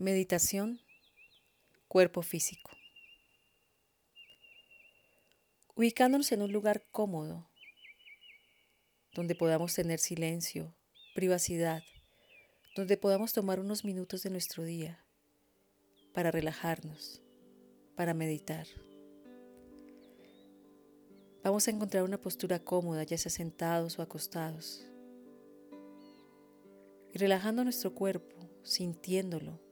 Meditación, cuerpo físico. Ubicándonos en un lugar cómodo, donde podamos tener silencio, privacidad, donde podamos tomar unos minutos de nuestro día para relajarnos, para meditar. Vamos a encontrar una postura cómoda, ya sea sentados o acostados. Y relajando nuestro cuerpo, sintiéndolo,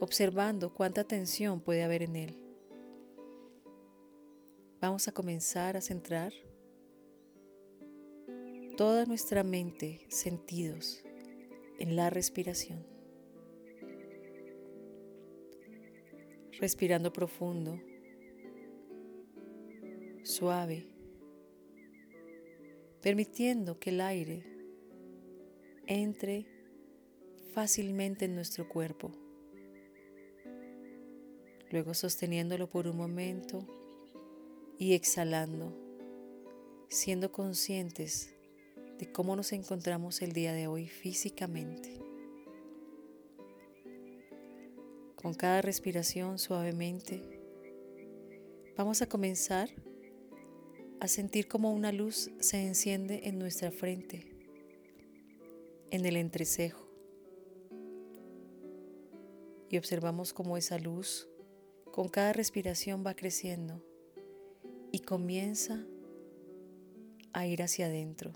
observando cuánta tensión puede haber en él. Vamos a comenzar a centrar toda nuestra mente, sentidos, en la respiración. Respirando profundo, suave, permitiendo que el aire entre fácilmente en nuestro cuerpo luego sosteniéndolo por un momento y exhalando, siendo conscientes de cómo nos encontramos el día de hoy físicamente. Con cada respiración suavemente, vamos a comenzar a sentir como una luz se enciende en nuestra frente, en el entrecejo, y observamos cómo esa luz con cada respiración va creciendo y comienza a ir hacia adentro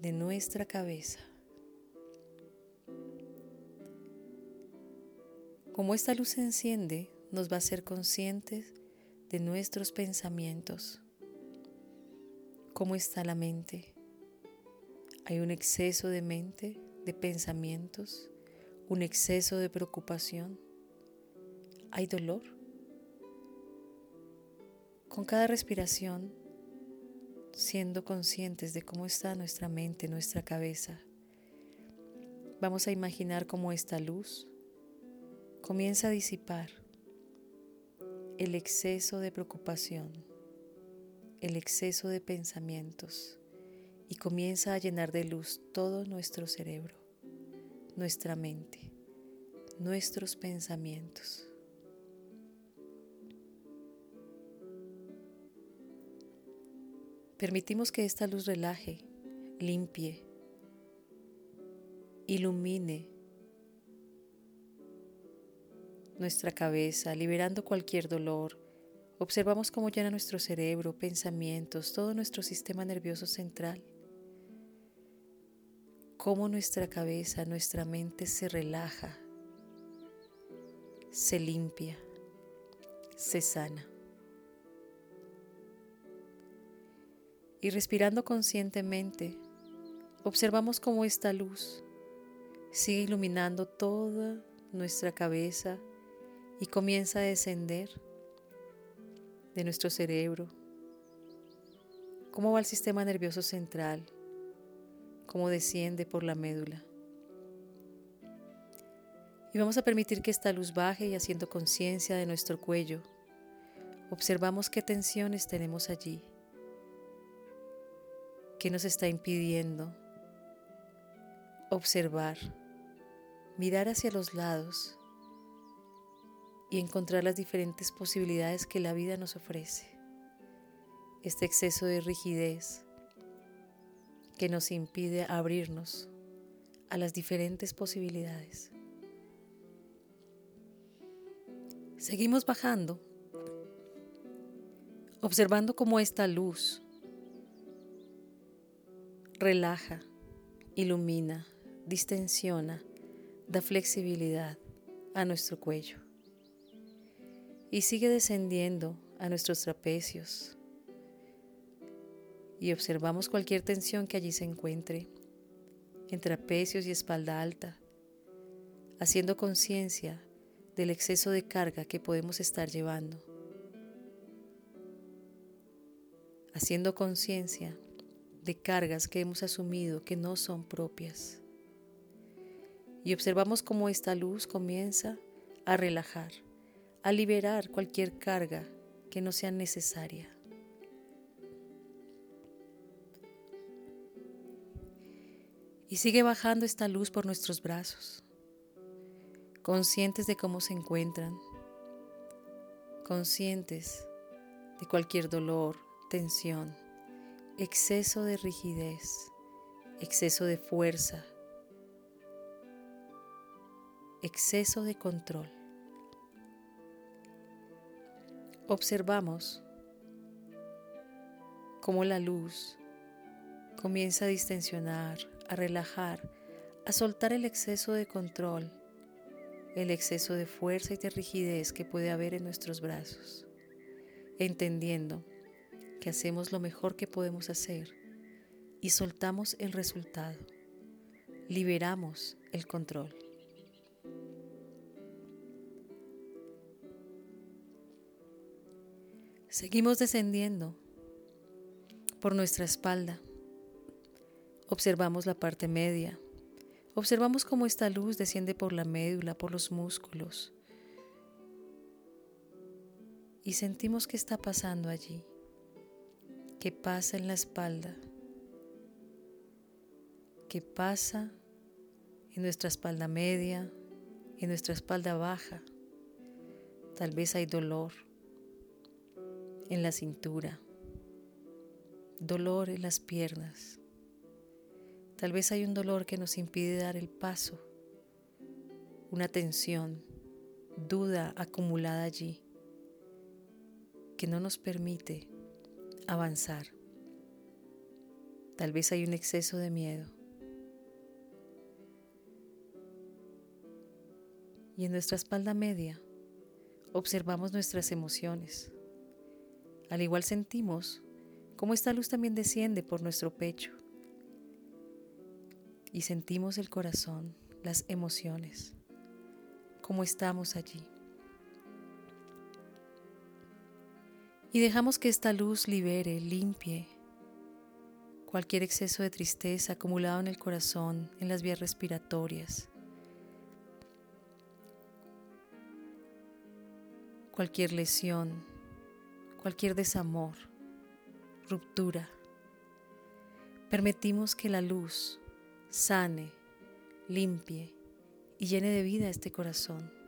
de nuestra cabeza. Como esta luz se enciende, nos va a hacer conscientes de nuestros pensamientos. ¿Cómo está la mente? Hay un exceso de mente, de pensamientos, un exceso de preocupación ¿Hay dolor? Con cada respiración, siendo conscientes de cómo está nuestra mente, nuestra cabeza, vamos a imaginar cómo esta luz comienza a disipar el exceso de preocupación, el exceso de pensamientos y comienza a llenar de luz todo nuestro cerebro, nuestra mente, nuestros pensamientos. Permitimos que esta luz relaje, limpie, ilumine nuestra cabeza, liberando cualquier dolor. Observamos cómo llena nuestro cerebro, pensamientos, todo nuestro sistema nervioso central. Cómo nuestra cabeza, nuestra mente se relaja, se limpia, se sana. Y respirando conscientemente, observamos cómo esta luz sigue iluminando toda nuestra cabeza y comienza a descender de nuestro cerebro, cómo va el sistema nervioso central, cómo desciende por la médula. Y vamos a permitir que esta luz baje y haciendo conciencia de nuestro cuello, observamos qué tensiones tenemos allí ¿Qué nos está impidiendo observar, mirar hacia los lados y encontrar las diferentes posibilidades que la vida nos ofrece? Este exceso de rigidez que nos impide abrirnos a las diferentes posibilidades. Seguimos bajando, observando cómo esta luz relaja, ilumina, distensiona, da flexibilidad a nuestro cuello y sigue descendiendo a nuestros trapecios. Y observamos cualquier tensión que allí se encuentre en trapecios y espalda alta, haciendo conciencia del exceso de carga que podemos estar llevando, haciendo conciencia de cargas que hemos asumido que no son propias. Y observamos cómo esta luz comienza a relajar, a liberar cualquier carga que no sea necesaria. Y sigue bajando esta luz por nuestros brazos, conscientes de cómo se encuentran, conscientes de cualquier dolor, tensión, exceso de rigidez, exceso de fuerza, exceso de control. Observamos cómo la luz comienza a distensionar, a relajar, a soltar el exceso de control, el exceso de fuerza y de rigidez que puede haber en nuestros brazos, entendiendo que hacemos lo mejor que podemos hacer y soltamos el resultado, liberamos el control. Seguimos descendiendo por nuestra espalda. Observamos la parte media. Observamos cómo esta luz desciende por la médula, por los músculos. Y sentimos qué está pasando allí. ¿Qué pasa en la espalda? ¿Qué pasa en nuestra espalda media? En nuestra espalda baja. Tal vez hay dolor en la cintura, dolor en las piernas. Tal vez hay un dolor que nos impide dar el paso, una tensión, duda acumulada allí, que no nos permite avanzar. Tal vez hay un exceso de miedo. Y en nuestra espalda media observamos nuestras emociones, al igual sentimos cómo esta luz también desciende por nuestro pecho y sentimos el corazón, las emociones, cómo estamos allí. Y dejamos que esta luz libere, limpie cualquier exceso de tristeza acumulado en el corazón, en las vías respiratorias, cualquier lesión, cualquier desamor, ruptura. Permitimos que la luz sane, limpie y llene de vida este corazón.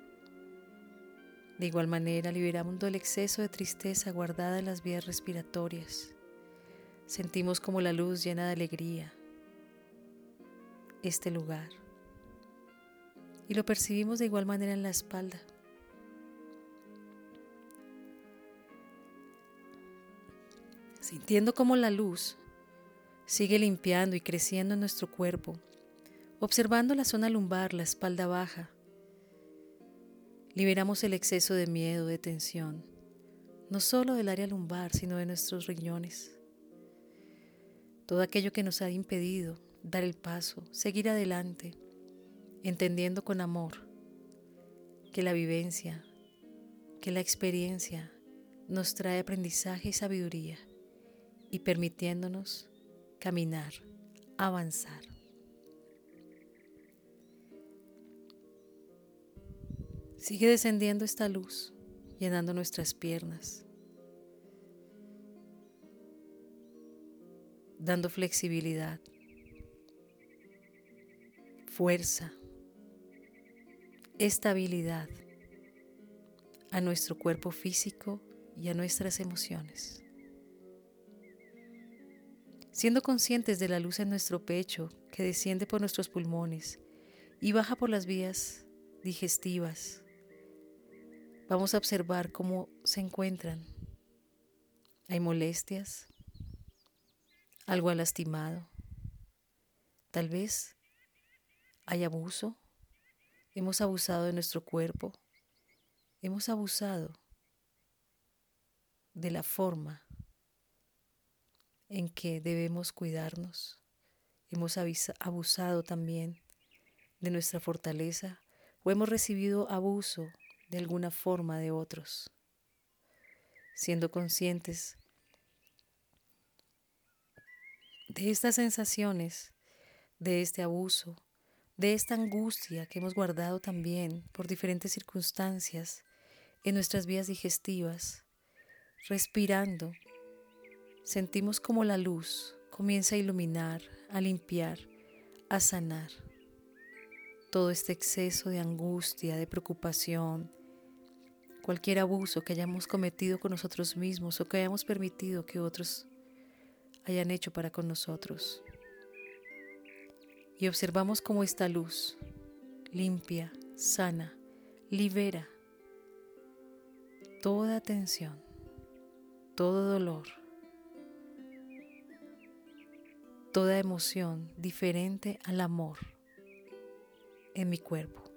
De igual manera, liberamos el exceso de tristeza guardada en las vías respiratorias. Sentimos como la luz llena de alegría este lugar. Y lo percibimos de igual manera en la espalda. sintiendo como la luz sigue limpiando y creciendo en nuestro cuerpo, observando la zona lumbar, la espalda baja. Liberamos el exceso de miedo, de tensión, no solo del área lumbar, sino de nuestros riñones. Todo aquello que nos ha impedido dar el paso, seguir adelante, entendiendo con amor que la vivencia, que la experiencia nos trae aprendizaje y sabiduría y permitiéndonos caminar, avanzar. Sigue descendiendo esta luz, llenando nuestras piernas, dando flexibilidad, fuerza, estabilidad a nuestro cuerpo físico y a nuestras emociones siendo conscientes de la luz en nuestro pecho que desciende por nuestros pulmones y baja por las vías digestivas. Vamos a observar cómo se encuentran. Hay molestias, algo ha lastimado, tal vez hay abuso, hemos abusado de nuestro cuerpo, hemos abusado de la forma en que debemos cuidarnos. Hemos abusado también de nuestra fortaleza o hemos recibido abuso de alguna forma de otros, siendo conscientes de estas sensaciones, de este abuso, de esta angustia que hemos guardado también por diferentes circunstancias en nuestras vías digestivas, respirando sentimos como la luz comienza a iluminar, a limpiar, a sanar. Todo este exceso de angustia, de preocupación, cualquier abuso que hayamos cometido con nosotros mismos o que hayamos permitido que otros hayan hecho para con nosotros. Y observamos cómo esta luz, limpia, sana, libera toda tensión, todo dolor, toda emoción diferente al amor en mi cuerpo.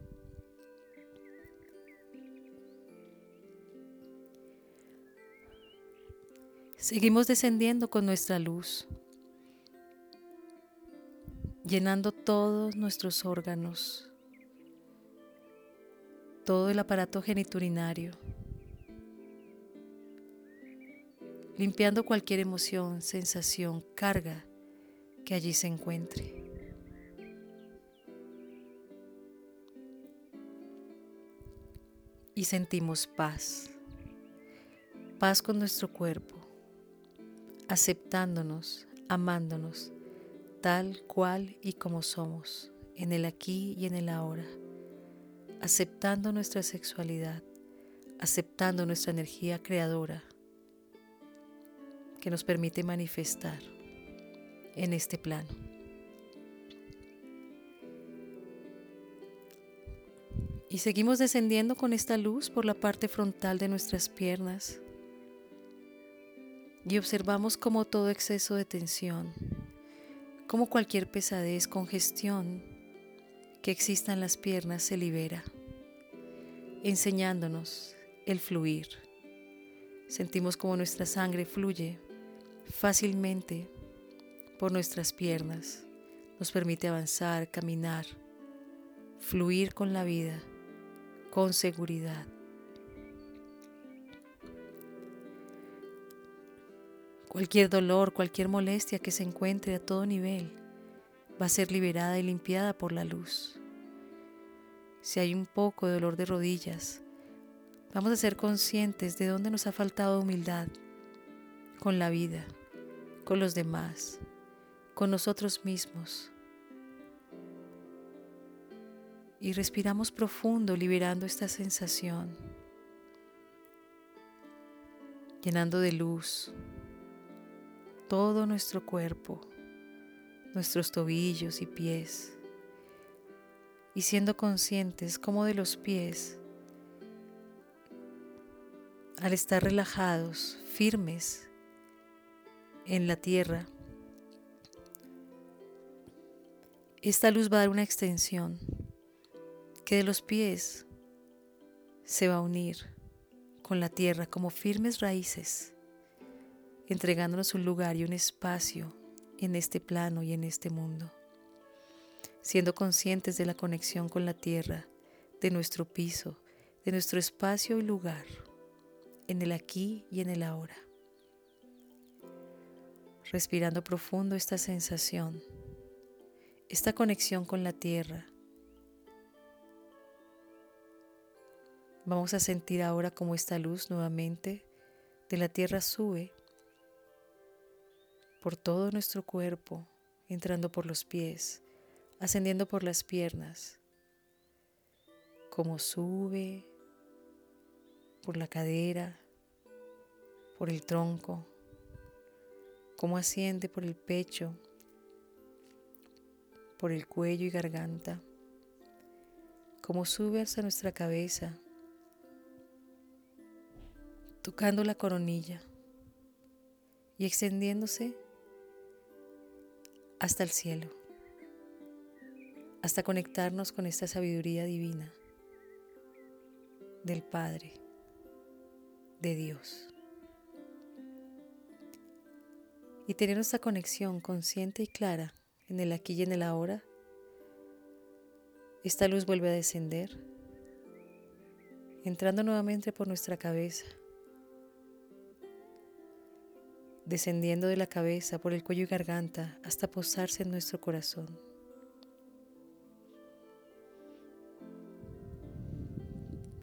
Seguimos descendiendo con nuestra luz, llenando todos nuestros órganos, todo el aparato geniturinario, limpiando cualquier emoción, sensación, carga que allí se encuentre. Y sentimos paz, paz con nuestro cuerpo, aceptándonos, amándonos, tal cual y como somos, en el aquí y en el ahora, aceptando nuestra sexualidad, aceptando nuestra energía creadora que nos permite manifestar en este plano. Y seguimos descendiendo con esta luz por la parte frontal de nuestras piernas, y observamos cómo todo exceso de tensión, como cualquier pesadez, congestión que exista en las piernas se libera, enseñándonos el fluir. Sentimos como nuestra sangre fluye fácilmente por nuestras piernas, nos permite avanzar, caminar, fluir con la vida, con seguridad. Cualquier dolor, cualquier molestia que se encuentre a todo nivel va a ser liberada y limpiada por la luz. Si hay un poco de dolor de rodillas, vamos a ser conscientes de dónde nos ha faltado humildad con la vida, con los demás, con nosotros mismos. Y respiramos profundo, liberando esta sensación, llenando de luz, todo nuestro cuerpo, nuestros tobillos y pies, y siendo conscientes como de los pies, al estar relajados, firmes en la tierra, esta luz va a dar una extensión que de los pies se va a unir con la tierra como firmes raíces entregándonos un lugar y un espacio en este plano y en este mundo, siendo conscientes de la conexión con la tierra, de nuestro piso, de nuestro espacio y lugar, en el aquí y en el ahora. Respirando profundo esta sensación, esta conexión con la tierra. Vamos a sentir ahora como esta luz nuevamente de la tierra sube por todo nuestro cuerpo, entrando por los pies, ascendiendo por las piernas, como sube por la cadera, por el tronco, como asciende por el pecho, por el cuello y garganta, como sube hasta nuestra cabeza, tocando la coronilla y extendiéndose hasta el cielo, hasta conectarnos con esta sabiduría divina del Padre, de Dios. Y tener esta conexión consciente y clara en el aquí y en el ahora, esta luz vuelve a descender, entrando nuevamente por nuestra cabeza descendiendo de la cabeza por el cuello y garganta hasta posarse en nuestro corazón.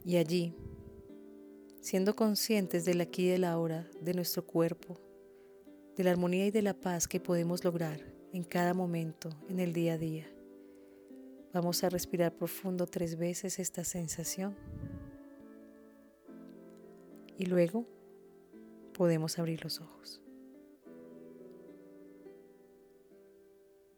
Y allí, siendo conscientes del aquí y del ahora, de nuestro cuerpo, de la armonía y de la paz que podemos lograr en cada momento, en el día a día, Vamos a respirar profundo tres veces esta sensación. Y luego podemos abrir los ojos.